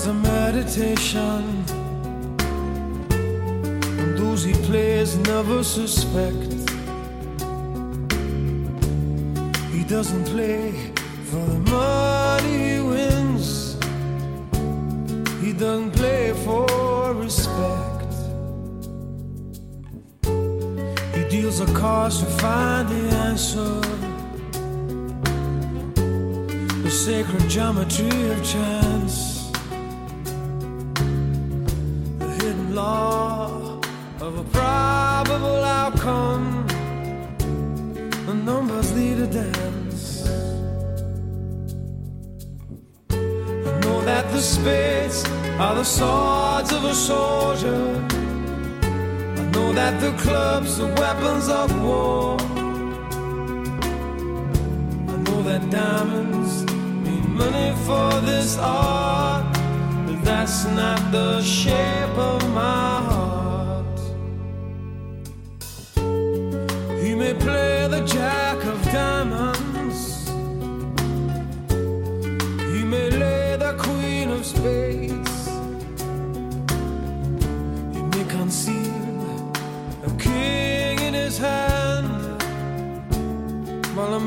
as a meditation. And those he plays never suspect. He doesn't play for the money he wins. He doesn't play for respect. He deals the cards to find the answer the sacred geometry of chance, are the swords of a soldier. I know that the clubs are weapons of war. I know that diamonds mean money for this art, but that's not the shape of my heart. He may play the jack of diamonds, he may lay the queen of spades,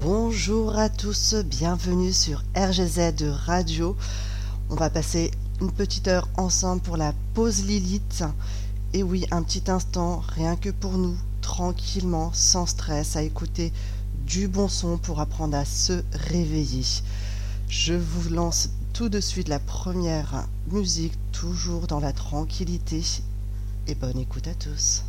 Bonjour à tous, bienvenue sur RGZ Radio. On va passer une petite heure ensemble pour la pause Lilith. Et oui, un petit instant, rien que pour nous, tranquillement, sans stress, à écouter du bon son pour apprendre à se réveiller. Je vous lance tout de suite la première musique, toujours dans la tranquillité. Et bonne écoute à tous.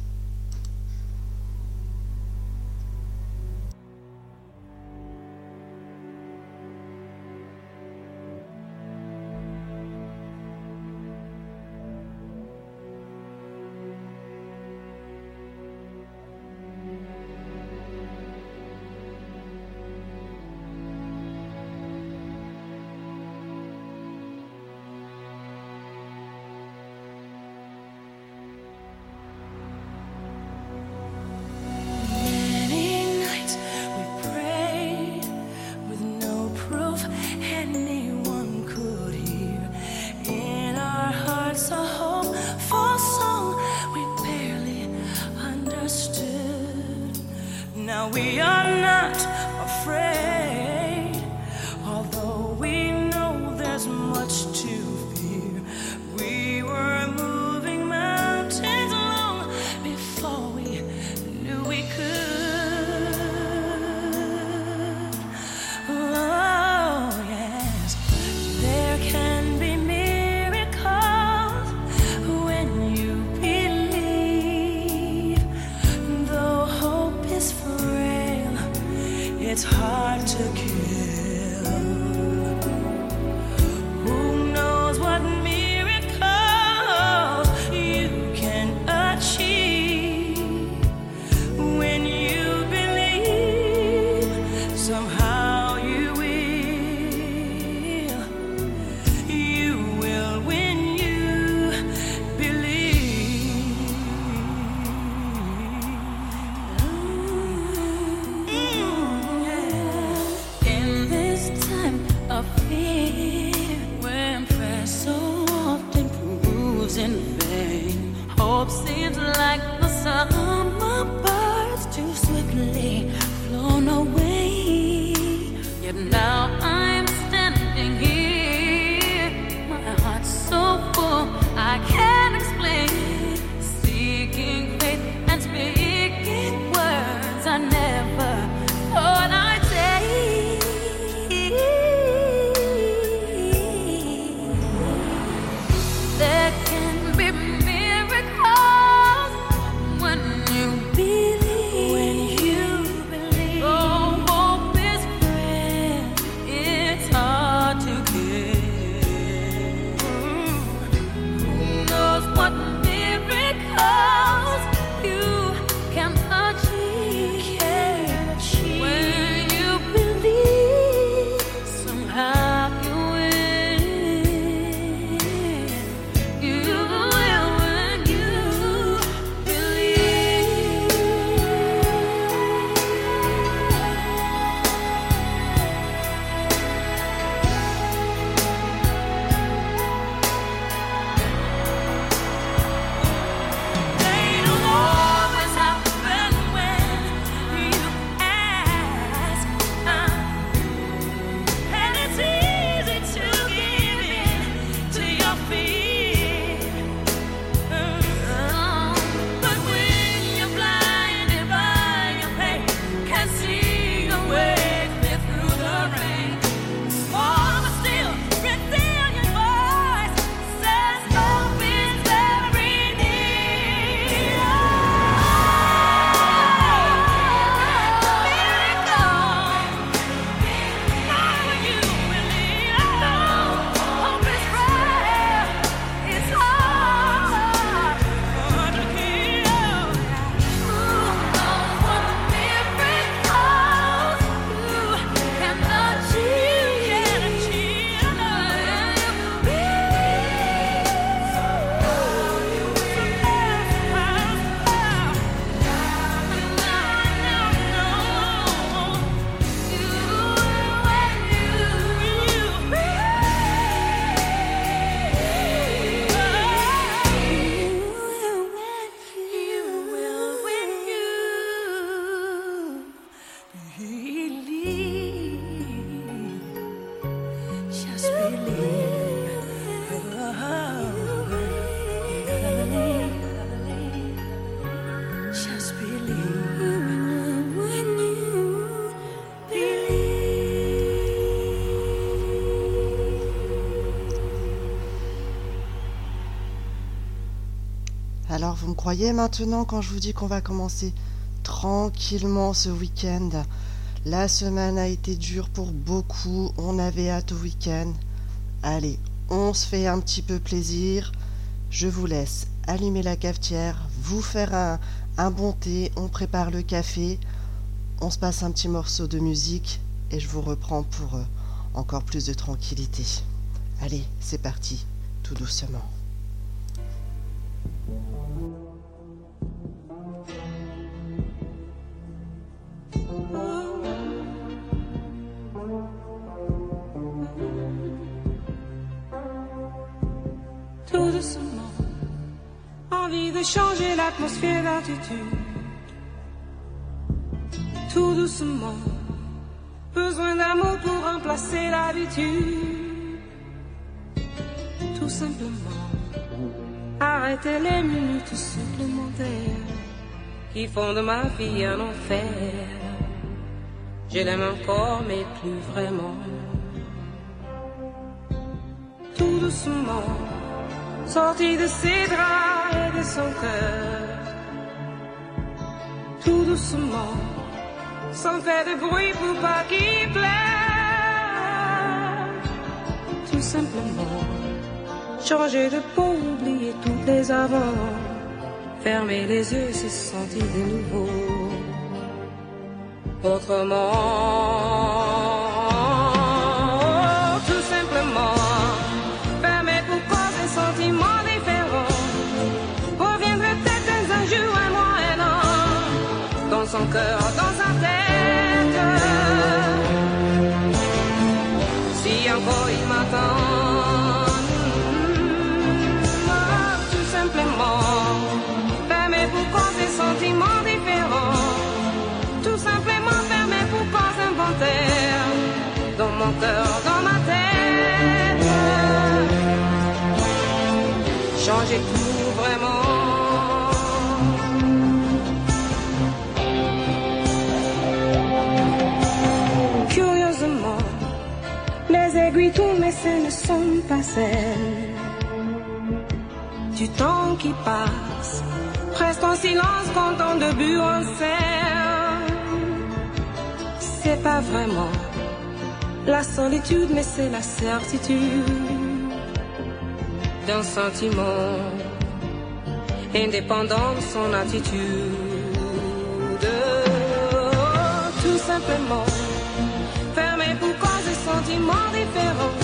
Alors vous me croyez maintenant quand je vous dis qu'on va commencer tranquillement ce week-end? La semaine a été dure pour beaucoup, on avait hâte au week-end. Allez, on se fait un petit peu plaisir. Je vous laisse allumer la cafetière, vous faire un, un bon thé, on prépare le café, on se passe un petit morceau de musique et je vous reprends pour euh, encore plus de tranquillité. Allez, c'est parti, tout doucement. L'atmosphère d'altitude. tout doucement. Besoin d'amour pour remplacer l'habitude. Tout simplement. Arrêter les minutes supplémentaires qui font de ma vie un enfer. Je l'aime encore, mais plus vraiment. Tout doucement, sorti de ses draps et de son cœur. Tout doucement sans faire de bruit pour pas qu'il pleure. Tout simplement, changer de peau, oublier toutes les avant, fermer les yeux, se sentir de nouveau. Autrement. Du temps qui passe, presque en silence quand on début en scène. C'est pas vraiment la solitude, mais c'est la certitude d'un sentiment indépendant de son attitude. Tout simplement sentiments différents.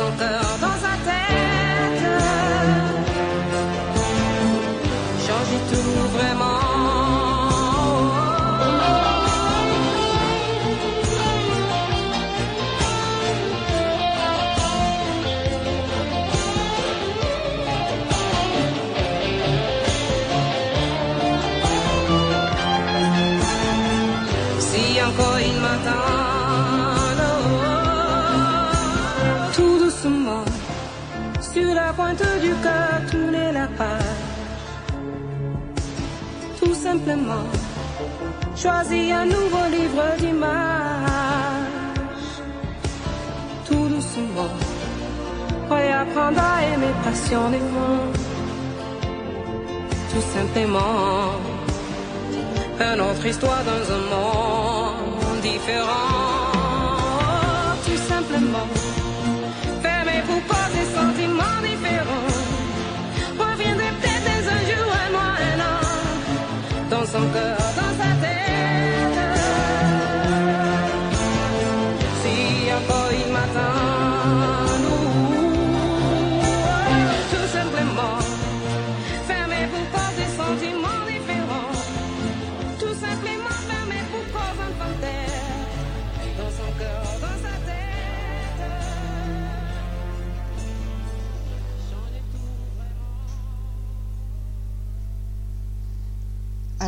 An, dans sa tête. Changer tout vraiment. La page. Tout simplement, choisis un nouveau livre d'images. Tout doucement, réapprendre à aimer passionnément. Tout simplement, une autre histoire dans un monde différent. Tout simplement, fermer pour pas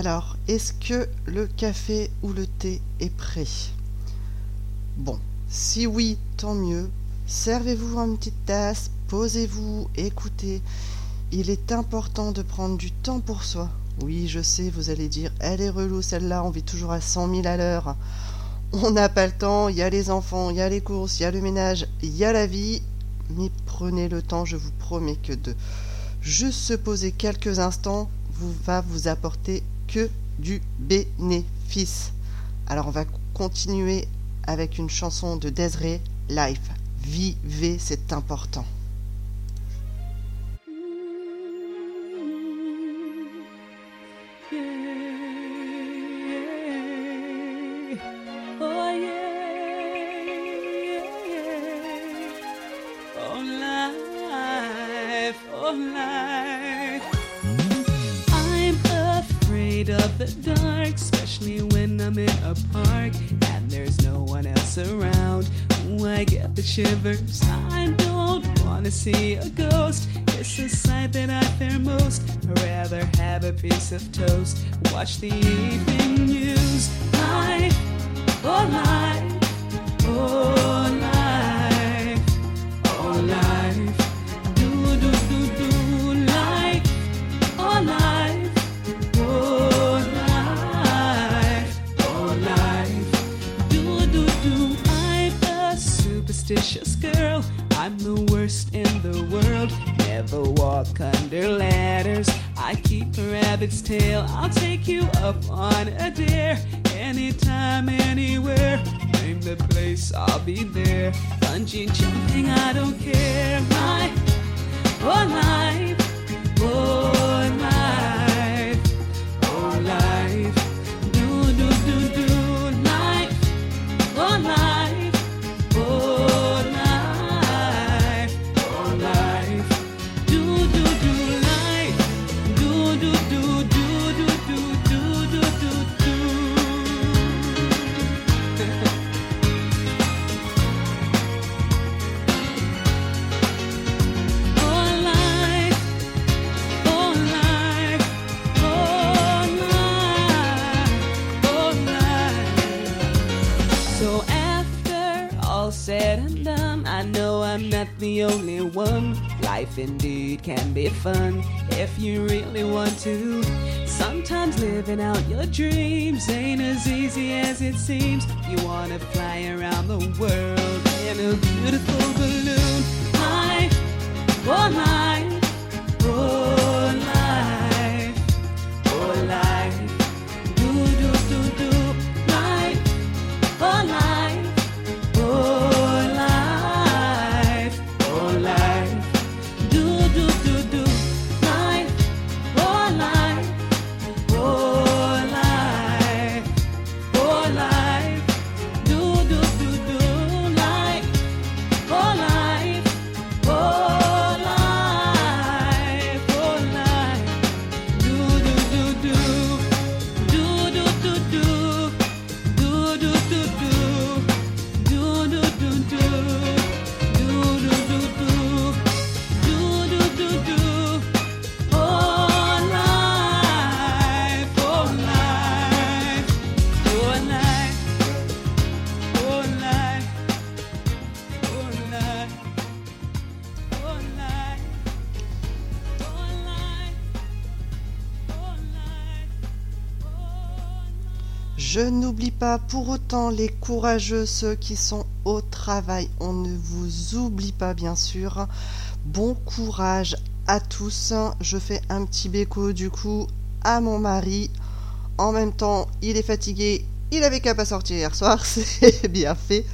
Alors, est-ce que le café ou le thé est prêt? Bon, si oui, tant mieux. Servez-vous une petite tasse, posez-vous, écoutez. Il est important de prendre du temps pour soi. Oui, je sais, vous allez dire, elle est relou celle-là, on vit toujours à cent mille à l'heure. On n'a pas le temps, il y a les enfants, il y a les courses, il y a le ménage, il y a la vie. Mais prenez le temps, je vous promets que de juste se poser quelques instants vous va vous apporter que du bénéfice. Alors on va continuer avec une chanson de Desiree, Life. Vivez, c'est important. I don't wanna see a ghost. It's a sight that I fear most. I'd rather have a piece of toast. Watch the evening news. Life, oh life, tale. I'll pour autant les courageux, ceux qui sont au travail. On ne vous oublie pas, bien sûr. Bon courage à tous. Je fais un petit béco du coup à mon mari. En même temps, il est fatigué. Il avait qu'à pas sortir hier soir. C'est bien fait.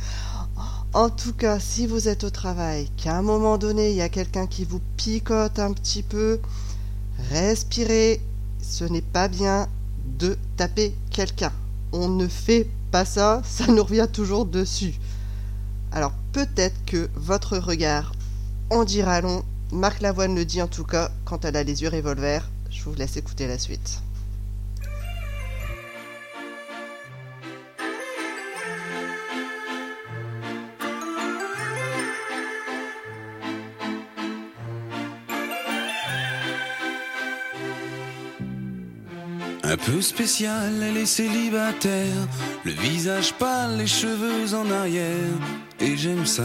En tout cas, si vous êtes au travail, qu'à un moment donné, il y a quelqu'un qui vous picote un petit peu, respirez. Ce n'est pas bien de taper quelqu'un. On ne fait pas ça, ça nous revient toujours dessus. Alors peut-être que votre regard en dira long. Marc Lavoine le dit en tout cas quand elle a les yeux revolver. Je vous laisse écouter la suite. Un peu spécial, elle est célibataire, le visage pâle, les cheveux en arrière, et j'aime ça.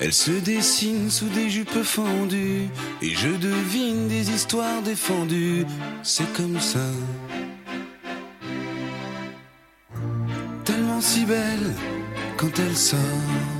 Elle se dessine sous des jupes fendues, et je devine des histoires défendues, c'est comme ça. Tellement si belle quand elle sort.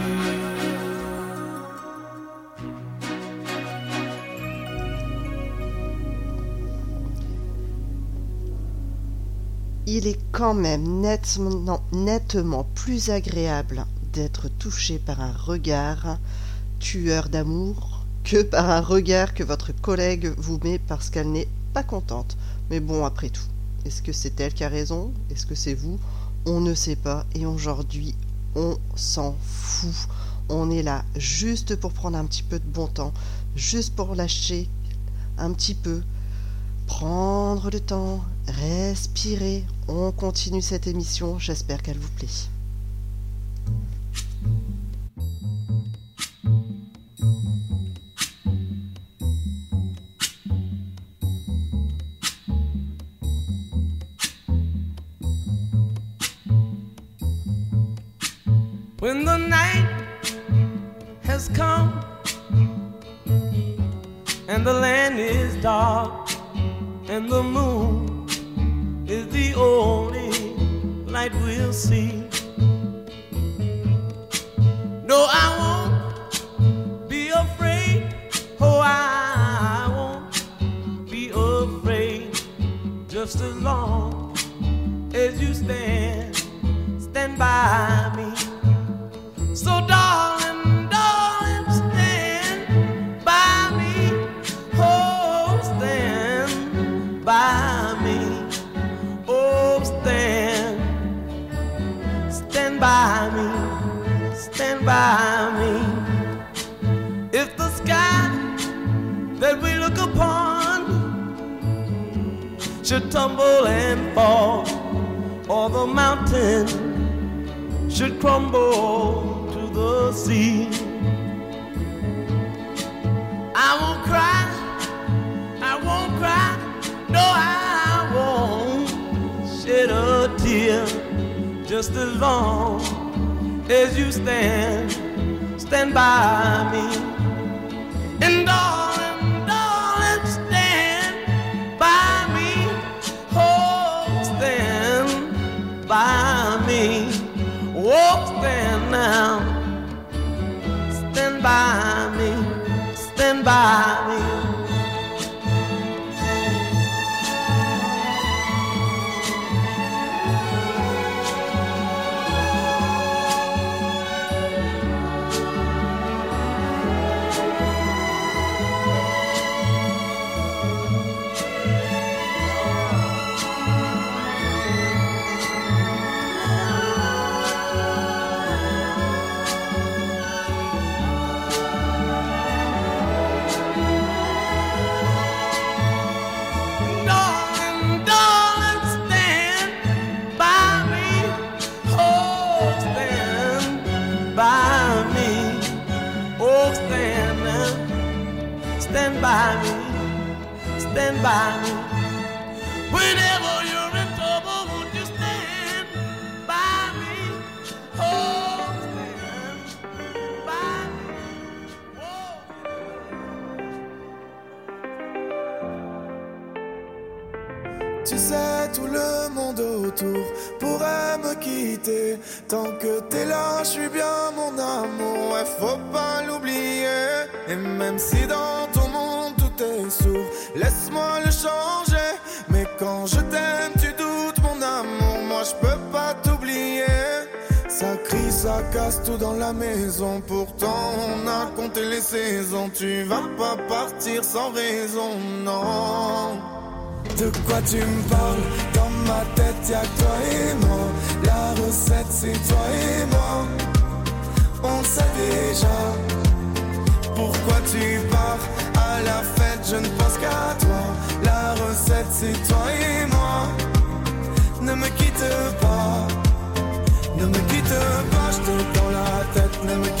Il est quand même nettement, plus agréable d'être touché par un regard tueur d'amour que par un regard que votre collègue vous met parce qu'elle n'est pas contente. Mais bon, après tout, est-ce que c'est elle qui a raison? Est-ce que c'est vous? On ne sait pas. Et aujourd'hui, on s'en fout. On est là juste pour prendre un petit peu de bon temps, juste pour lâcher un petit peu, prendre le temps, respirer. On continue cette émission, j'espère qu'elle vous plaît. When the night has come and the land is dark and the moon is the only light we'll see. Stand by me, stand by me. Whenever you're in trouble, won't you stand by me? Oh, stand by me. Tu sais, tout le monde autour pourrait me quitter. Tant que t'es là, je suis bien mon amour. Ouais, faut pas l'oublier. Et même si dans ton laisse-moi le changer. Mais quand je t'aime, tu doutes mon amour. Moi, je peux pas t'oublier. Ça crie, ça casse tout dans la maison. Pourtant, on a compté les saisons. Tu vas pas partir sans raison, non. De quoi tu me parles? Dans ma tête y'a toi et moi La recette c'est toi et moi On sait déjà Pourquoi tu pars La fête je ne pense qu'à toi. La recette c'est toi et moi. Ne me quitte pas. Ne me quitte pas, je dans la tête. Ne me quitte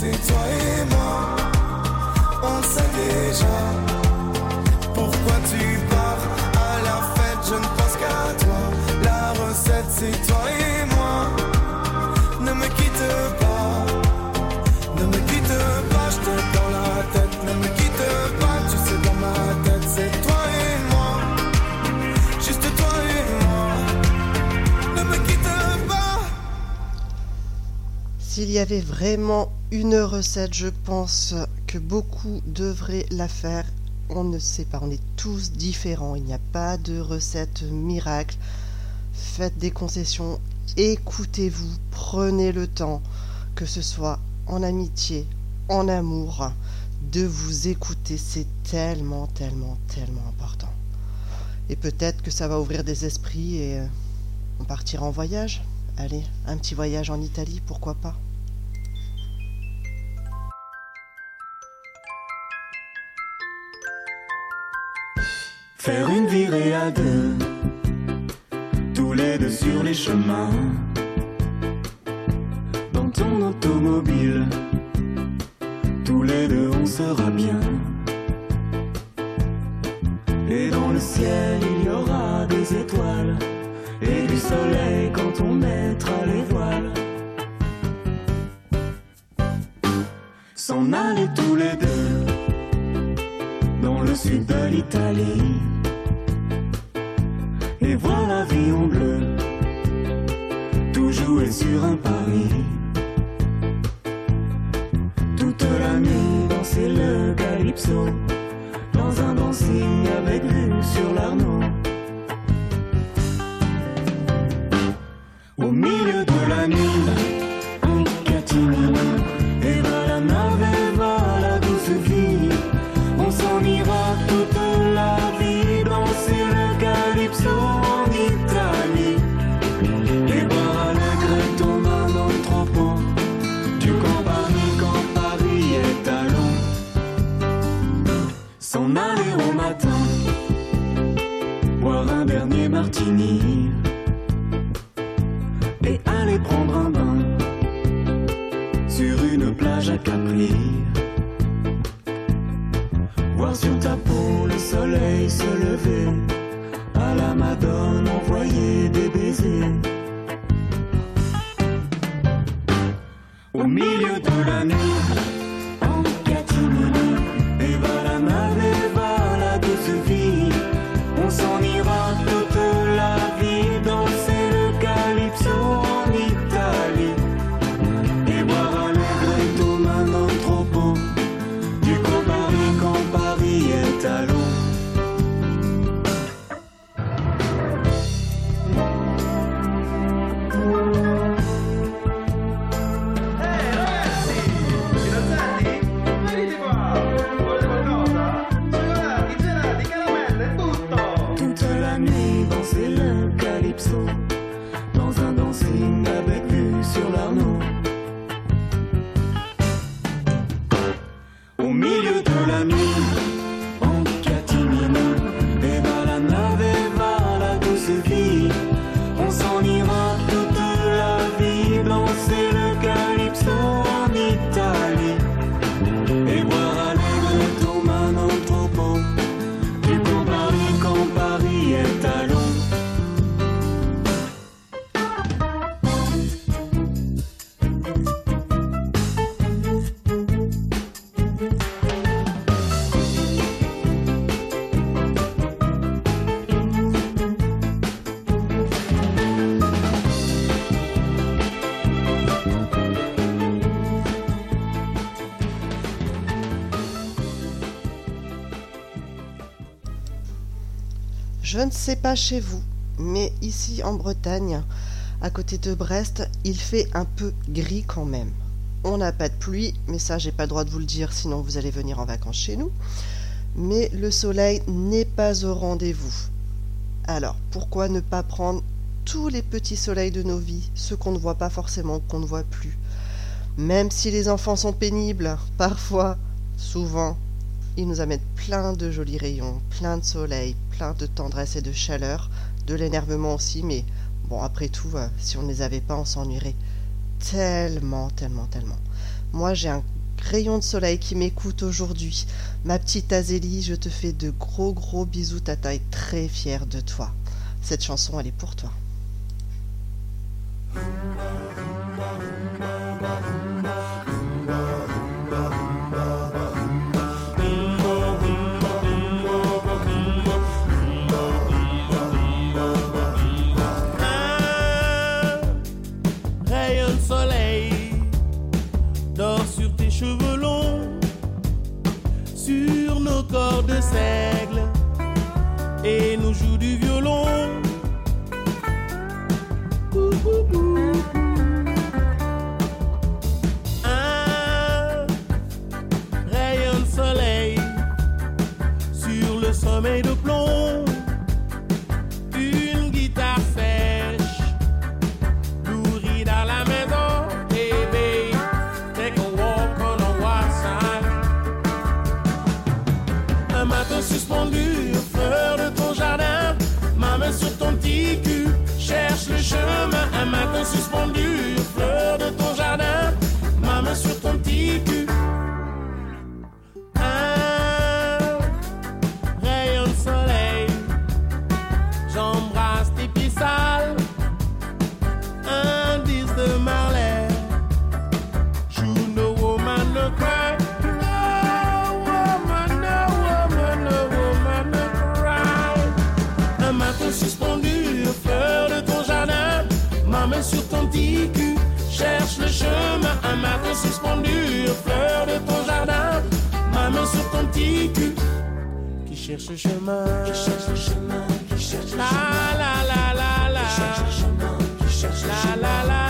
c'est toi S'il y avait vraiment une recette, je pense que beaucoup devraient la faire. On ne sait pas, on est tous différents. Il n'y a pas de recette miracle. Faites des concessions, écoutez-vous, prenez le temps, que ce soit en amitié, en amour, de vous écouter. C'est tellement, tellement, tellement important. Et peut-être que ça va ouvrir des esprits et euh, on partira en voyage. Allez, un petit voyage en Italie, pourquoi pas Faire une virée à deux, tous les deux sur les chemins. Dans ton automobile, tous les deux on sera bien. Et dans le ciel soleil quand on mettra les voiles. S'en aller tous les deux dans le sud de l'Italie Je ne sais pas chez vous, mais ici en Bretagne, à côté de Brest, il fait un peu gris quand même. On n'a pas de pluie, mais ça j'ai pas le droit de vous le dire, sinon vous allez venir en vacances chez nous. Mais le soleil n'est pas au rendez-vous. Alors, pourquoi ne pas prendre tous les petits soleils de nos vies, ceux qu'on ne voit pas forcément, qu'on ne voit plus? Même si les enfants sont pénibles, parfois, souvent, ils nous amènent plein de jolis rayons, plein de soleil, de tendresse et de chaleur, de l'énervement aussi, mais bon, après tout, euh, si on ne les avait pas, on s'ennuierait tellement, tellement, tellement. Moi, j'ai un rayon de soleil qui m'écoute aujourd'hui. Ma petite Azélie, je te fais de gros, gros bisous, tata est très fière de toi. Cette chanson, elle est pour toi. Un matin suspendu, fleur de ton jardin, ma main sur ton petit cul, qui cherche le chemin. Qui cherche le chemin, qui cherche le chemin. La la la la la. Qui cherche le chemin, qui cherche le chemin. La la la.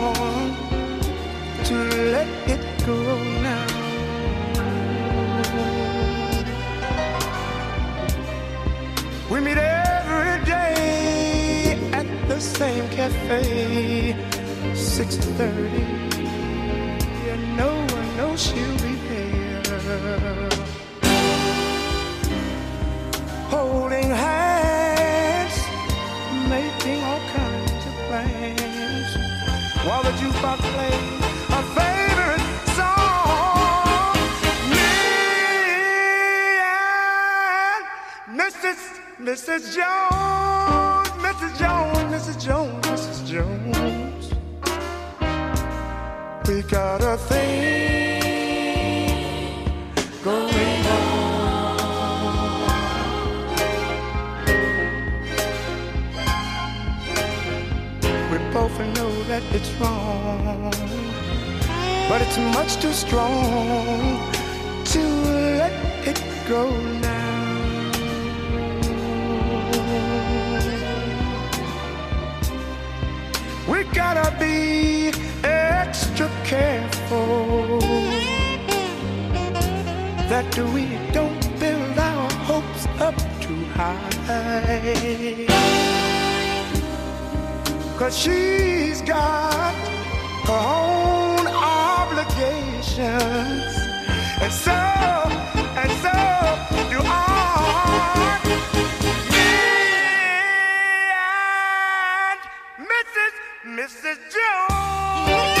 to hide. Cause she's got her own obligations. And so, and so do I. Me and Mrs. Mrs. Jones.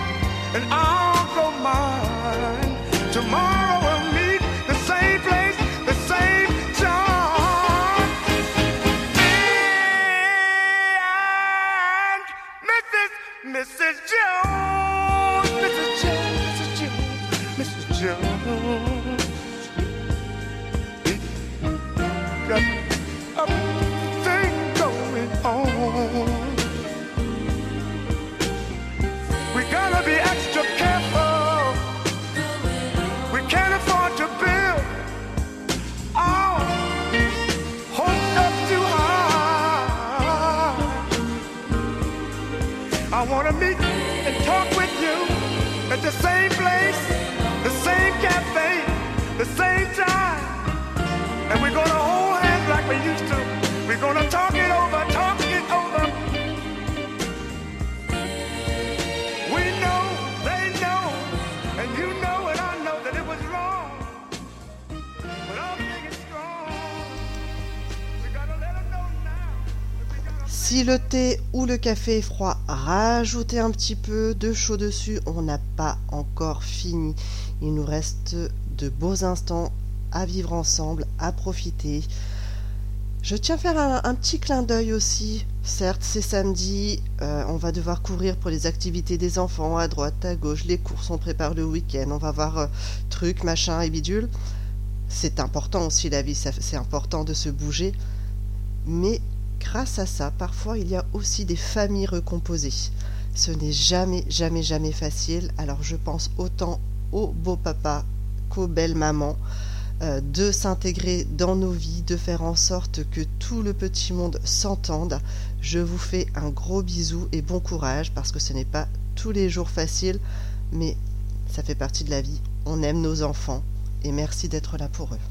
and I'll go mine tomorrow. Si le thé ou le café est froid, rajoutez un petit peu de chaud dessus. On n'a pas encore fini. Il nous reste de beaux instants à vivre ensemble, à profiter. Je tiens à faire un, petit clin d'œil aussi. Certes, c'est samedi, euh, on va devoir courir pour les activités des enfants à droite, à gauche, les courses, on prépare le week-end, on va voir euh, trucs, machin et bidule. C'est important aussi la vie, c'est important de se bouger. Mais grâce à ça, parfois il y a aussi des familles recomposées. Ce n'est jamais, jamais, jamais facile. Alors je pense autant aux beaux papas qu'aux belles mamans euh, de s'intégrer dans nos vies, de faire en sorte que tout le petit monde s'entende. Je vous fais un gros bisou et bon courage parce que ce n'est pas tous les jours facile, mais ça fait partie de la vie. On aime nos enfants et merci d'être là pour eux.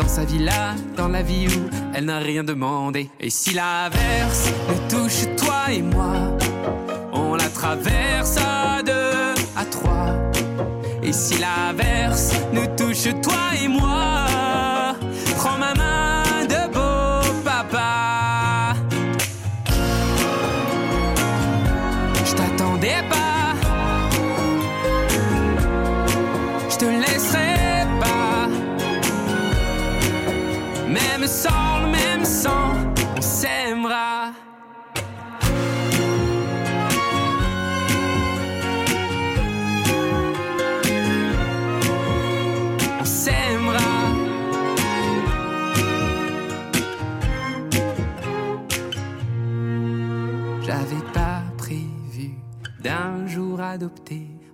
dans sa villa, dans la vie où elle n'a rien demandé. Et si l'averse nous touche toi et moi, on la traverse à deux, à trois. Et si l'averse nous touche toi et moi,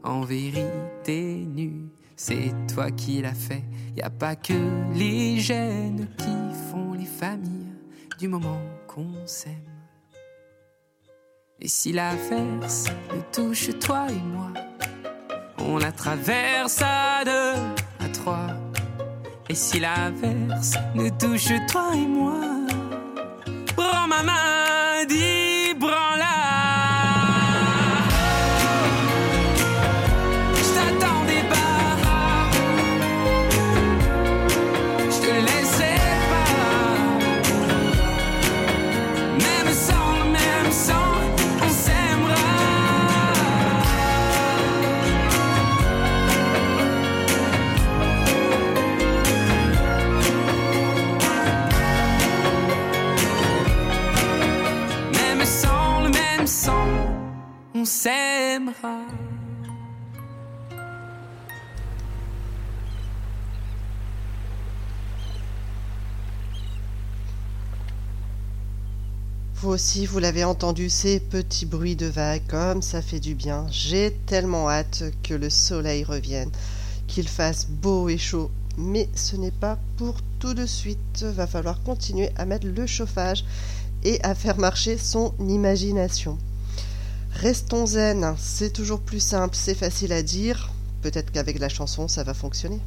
en vérité nu. C'est toi qui l'as fait. Y a pas que les gènes qui font les familles du moment qu'on s'aime. Et si l'averse nous touche toi et moi, on la traverse à deux, à trois. Et si l'averse nous touche toi et moi, prends ma main, dis branla. Je aussi, vous l'avez entendu, ces petits bruits de vagues, comme ça fait du bien. J'ai tellement hâte que le soleil revienne, qu'il fasse beau et chaud. Mais ce n'est pas pour tout de suite. Va falloir continuer à mettre le chauffage et à faire marcher son imagination. Restons zen, c'est toujours plus simple, c'est facile à dire. Peut-être qu'avec la chanson, ça va fonctionner.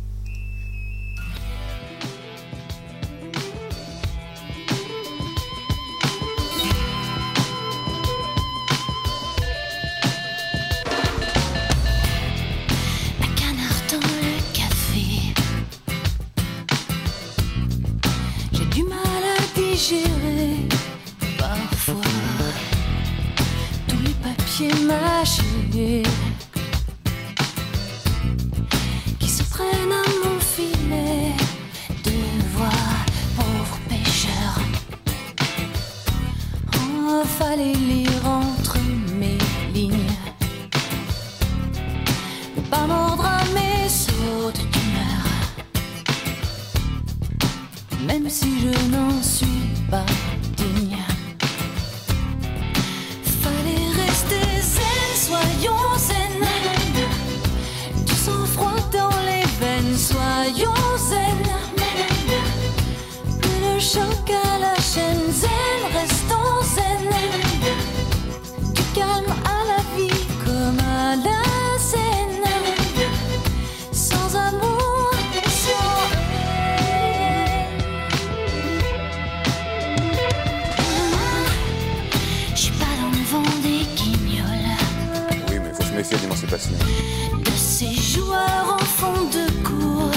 De ces joueurs en fond de cours,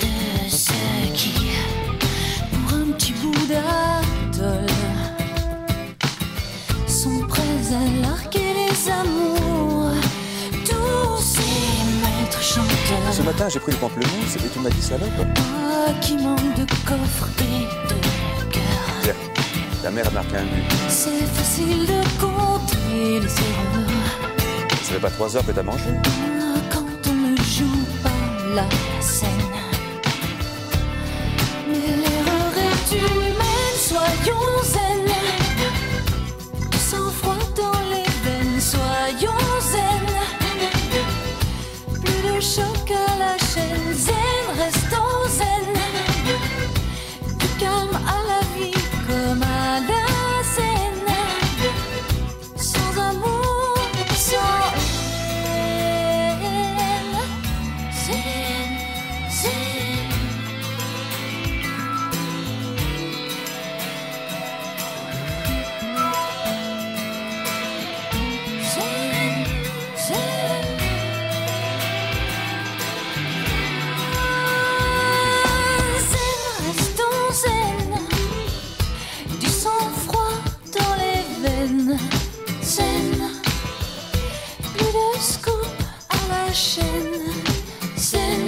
de ceux qui, pour un petit bout d'atoll, sont prêts à larguer les amours. Tous ces maîtres chanteurs. Ce matin, j'ai pris le pamplemousse et tu m'as dit salope. Ah, qui manque de coffre et de cœur. Tiens, ta mère a marqué un but. C'est facile de compter les erreurs Ça fait pas trois heures que t'as mangé quand on ne joue pas la scène. Mais l'erreur est humaine, soyons zen. À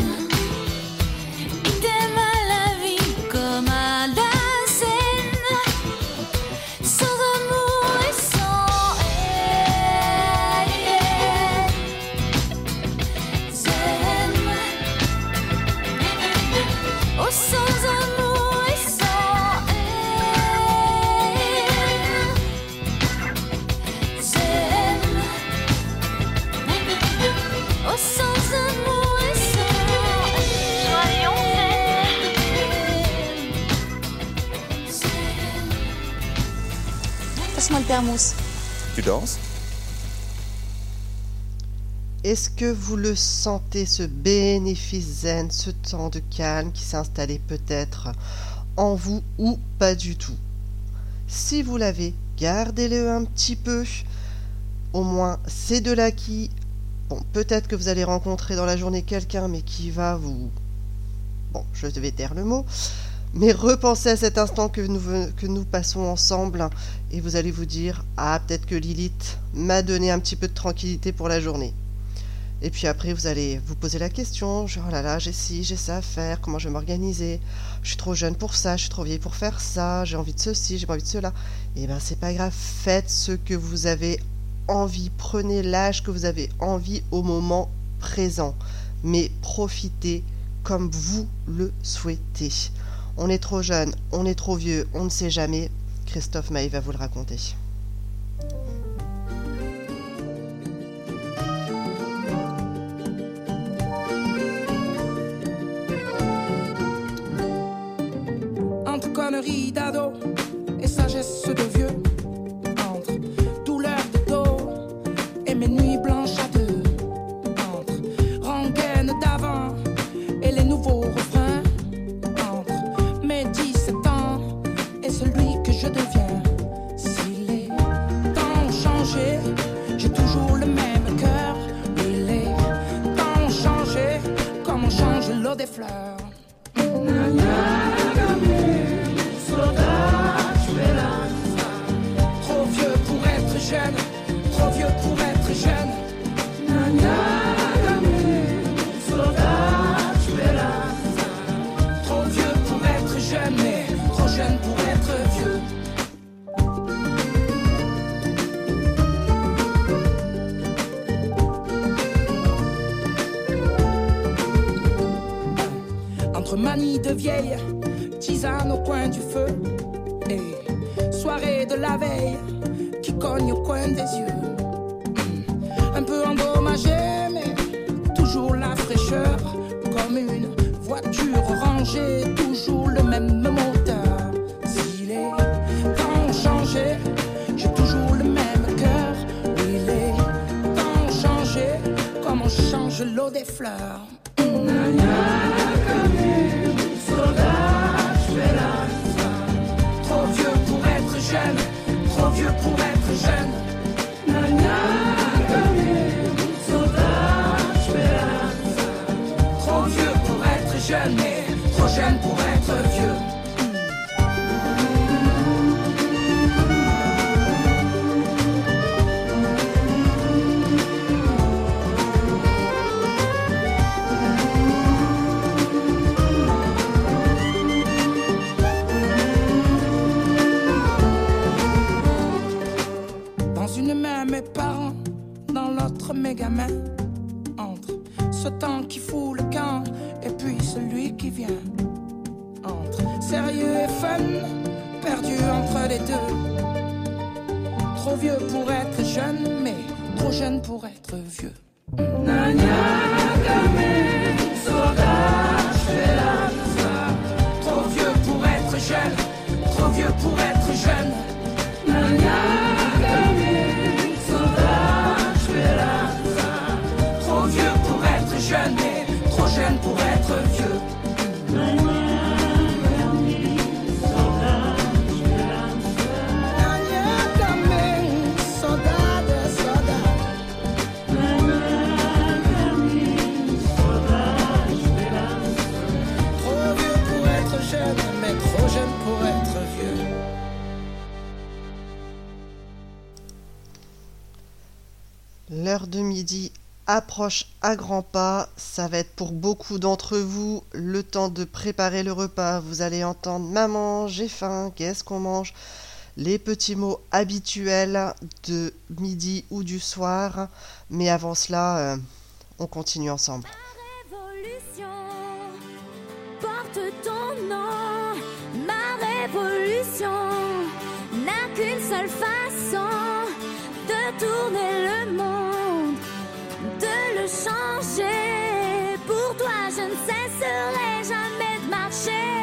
Est-ce que vous le sentez, ce bénéfice zen, ce temps de calme qui s'est installé peut-être en vous ou pas du tout? Si vous l'avez, gardez-le un petit peu. Au moins, c'est de l'acquis. Bon, peut-être que vous allez rencontrer dans la journée quelqu'un, mais qui va vous... Bon, je vais taire le mot. Mais repensez à cet instant que nous, passons ensemble et vous allez vous dire Ah, peut-être que Lilith m'a donné un petit peu de tranquillité pour la journée. Et puis après, vous allez vous poser la question genre, oh là là, j'ai ci, j'ai ça à faire, comment je vais m'organiser? Je suis trop jeune pour ça, je suis trop vieille pour faire ça, j'ai envie de ceci, j'ai pas envie de cela. Eh ben, c'est pas grave, faites ce que vous avez envie, prenez l'âge que vous avez envie au moment présent, mais profitez comme vous le souhaitez. On est trop jeune, on est trop vieux, on ne sait jamais. Christophe Maé va vous le raconter. entre conneries d'ado et sagesse de vieux, entre douleur de dos et mes nuits blanches à deux, ce temps qui fout le camp et puis celui qui vient. Entre sérieux et fun, perdu entre les deux. Trop vieux pour être jeune, mais trop jeune pour être vieux. Trop L'heure de midi approche à grands pas. Ça va être pour beaucoup d'entre vous le temps de préparer le repas. Vous allez entendre Maman, j'ai faim, qu'est-ce qu'on mange? Les petits mots habituels de midi ou du soir. Mais avant cela, euh, on continue ensemble. révolution porte ton nom. Ma révolution n'a qu'une seule façon tourner le monde, de le changer. Pour toi, je ne cesserai jamais de marcher.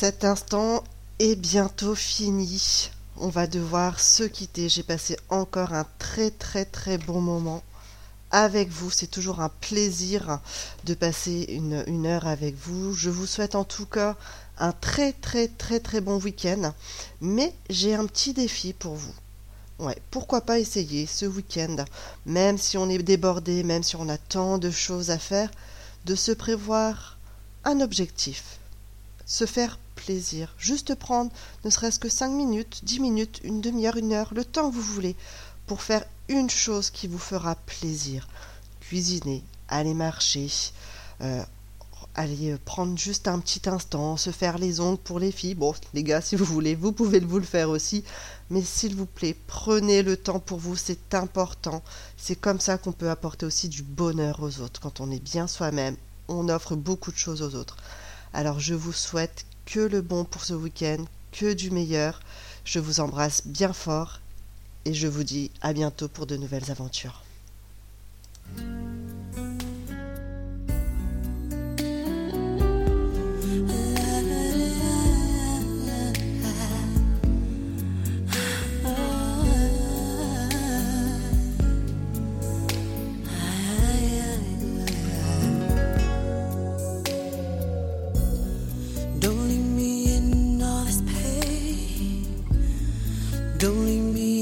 Cet instant est bientôt fini. On va devoir se quitter. J'ai passé encore un très très très bon moment avec vous. C'est toujours un plaisir de passer une, heure avec vous. Je vous souhaite en tout cas un très très très très bon week-end. Mais j'ai un petit défi pour vous. Ouais, pourquoi pas essayer ce week-end, même si on est débordé, même si on a tant de choses à faire, de se prévoir un objectif se faire plaisir, juste prendre ne serait-ce que 5 minutes, 10 minutes, une demi-heure, une heure, le temps que vous voulez, pour faire une chose qui vous fera plaisir. Cuisiner, aller marcher, euh, aller prendre juste un petit instant, se faire les ongles pour les filles. Bon, les gars, si vous voulez, vous pouvez vous le faire aussi. Mais s'il vous plaît, prenez le temps pour vous, c'est important. C'est comme ça qu'on peut apporter aussi du bonheur aux autres. Quand on est bien soi-même, on offre beaucoup de choses aux autres. Alors je vous souhaite que le bon pour ce week-end, que du meilleur. Je vous embrasse bien fort et je vous dis à bientôt pour de nouvelles aventures. Don't leave me